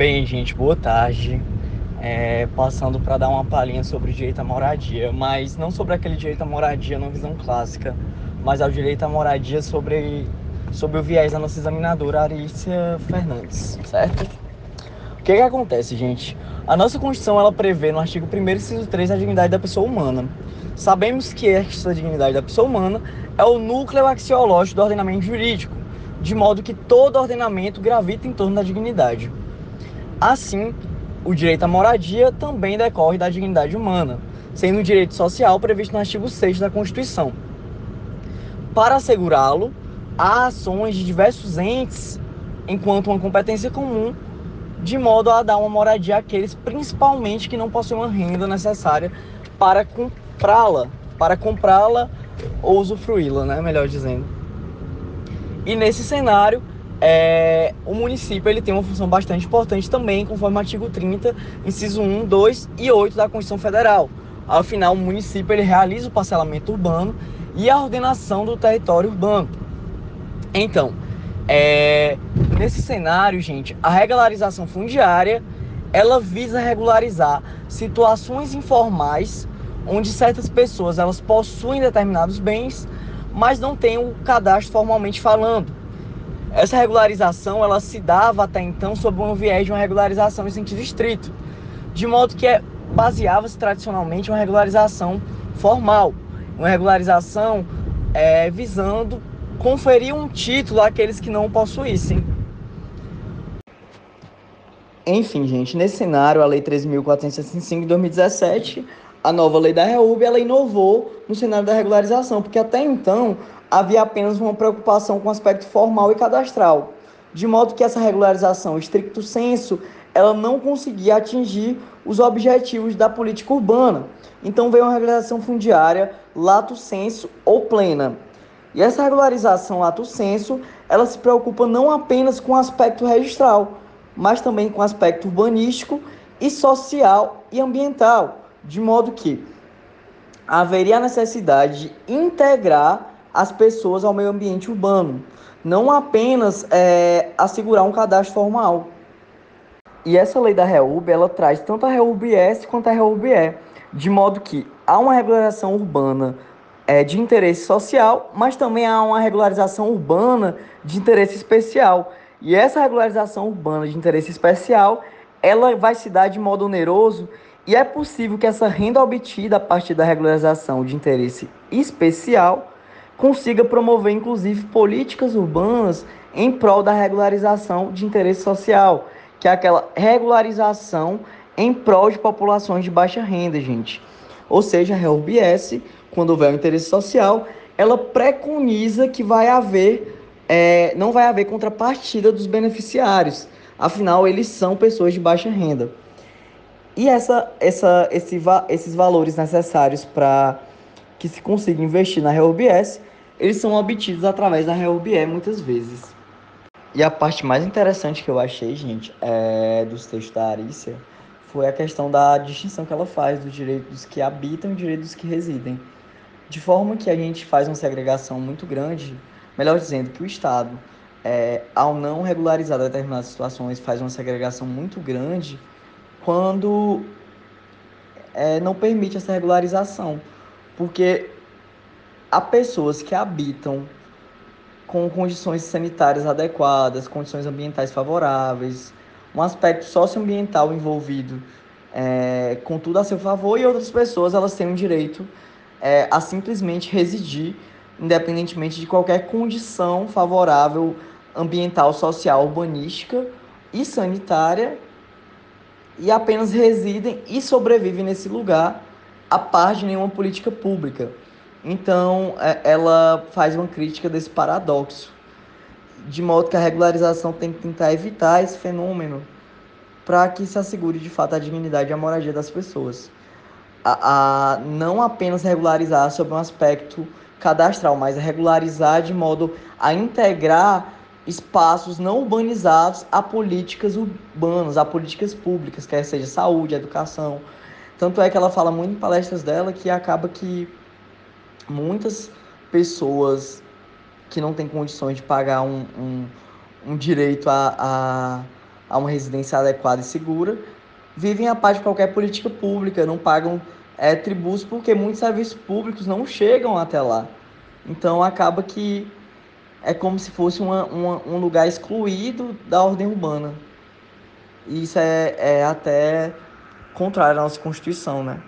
Bem, gente, boa tarde. É, passando para dar uma palhinha sobre o direito à moradia, mas não sobre aquele direito à moradia na visão clássica, mas ao direito à moradia sobre, sobre o viés da nossa examinadora Arícia Fernandes, certo? O que, que acontece, gente? A nossa Constituição ela prevê no artigo 1 inciso 3 a dignidade da pessoa humana. Sabemos que esta dignidade da pessoa humana é o núcleo axiológico do ordenamento jurídico, de modo que todo ordenamento gravita em torno da dignidade. Assim, o direito à moradia também decorre da dignidade humana, sendo um direito social previsto no artigo 6 da Constituição. Para assegurá-lo, há ações de diversos entes, enquanto uma competência comum, de modo a dar uma moradia àqueles, principalmente que não possuem uma renda necessária para comprá-la, para comprá-la ou usufruí-la, né, melhor dizendo. E nesse cenário, é, o município ele tem uma função bastante importante também, conforme o artigo 30, inciso 1, 2 e 8 da Constituição Federal. Afinal, o município ele realiza o parcelamento urbano e a ordenação do território urbano. Então, é, nesse cenário, gente, a regularização fundiária ela visa regularizar situações informais onde certas pessoas elas possuem determinados bens, mas não têm o cadastro formalmente falando. Essa regularização ela se dava até então sob um viés de uma regularização em sentido estrito, de modo que é, baseava-se tradicionalmente uma regularização formal, uma regularização é, visando conferir um título àqueles que não o possuíssem. Enfim, gente, nesse cenário, a Lei 13.465 de 2017, a nova lei da REUB, ela inovou no cenário da regularização, porque até então havia apenas uma preocupação com o aspecto formal e cadastral, de modo que essa regularização, estricto senso, ela não conseguia atingir os objetivos da política urbana. Então veio uma regularização fundiária lato senso ou plena. E essa regularização lato senso, ela se preocupa não apenas com o aspecto registral, mas também com o aspecto urbanístico e social e ambiental, de modo que haveria a necessidade de integrar as pessoas ao meio ambiente urbano, não apenas é, assegurar um cadastro formal. E essa lei da REUB, ela traz tanto a REUB-S quanto a REUB-E, de modo que há uma regularização urbana é, de interesse social, mas também há uma regularização urbana de interesse especial. E essa regularização urbana de interesse especial, ela vai se dar de modo oneroso e é possível que essa renda obtida a partir da regularização de interesse especial consiga promover, inclusive, políticas urbanas em prol da regularização de interesse social, que é aquela regularização em prol de populações de baixa renda, gente. Ou seja, a REUBS, quando houver um interesse social, ela preconiza que vai haver, é, não vai haver contrapartida dos beneficiários. Afinal, eles são pessoas de baixa renda. E essa, essa, esse, esses valores necessários para que se consiga investir na REUBS eles são obtidos através da REUBE muitas vezes. E a parte mais interessante que eu achei, gente, é, dos textos da Arícia, foi a questão da distinção que ela faz do direito dos que habitam e do direito dos que residem. De forma que a gente faz uma segregação muito grande, melhor dizendo, que o Estado, é, ao não regularizar determinadas situações, faz uma segregação muito grande quando é, não permite essa regularização. Porque há pessoas que habitam com condições sanitárias adequadas, condições ambientais favoráveis, um aspecto socioambiental envolvido é, com tudo a seu favor, e outras pessoas elas têm o direito é, a simplesmente residir, independentemente de qualquer condição favorável ambiental, social, urbanística e sanitária, e apenas residem e sobrevivem nesse lugar a par de nenhuma política pública. Então, é, ela faz uma crítica desse paradoxo, de modo que a regularização tem que tentar evitar esse fenômeno para que se assegure de fato a dignidade e a moradia das pessoas. A, a, não apenas regularizar sobre um aspecto cadastral, mas regularizar de modo a integrar espaços não urbanizados a políticas urbanas, a políticas públicas, quer seja saúde, educação. Tanto é que ela fala muito em palestras dela que acaba que muitas pessoas que não têm condições de pagar um, um, um direito a, a, a uma residência adequada e segura, vivem a parte de qualquer política pública, não pagam é, tributos porque muitos serviços públicos não chegam até lá. Então acaba que é como se fosse uma, uma, um lugar excluído da ordem urbana. E isso é, é até contrário à nossa Constituição, né?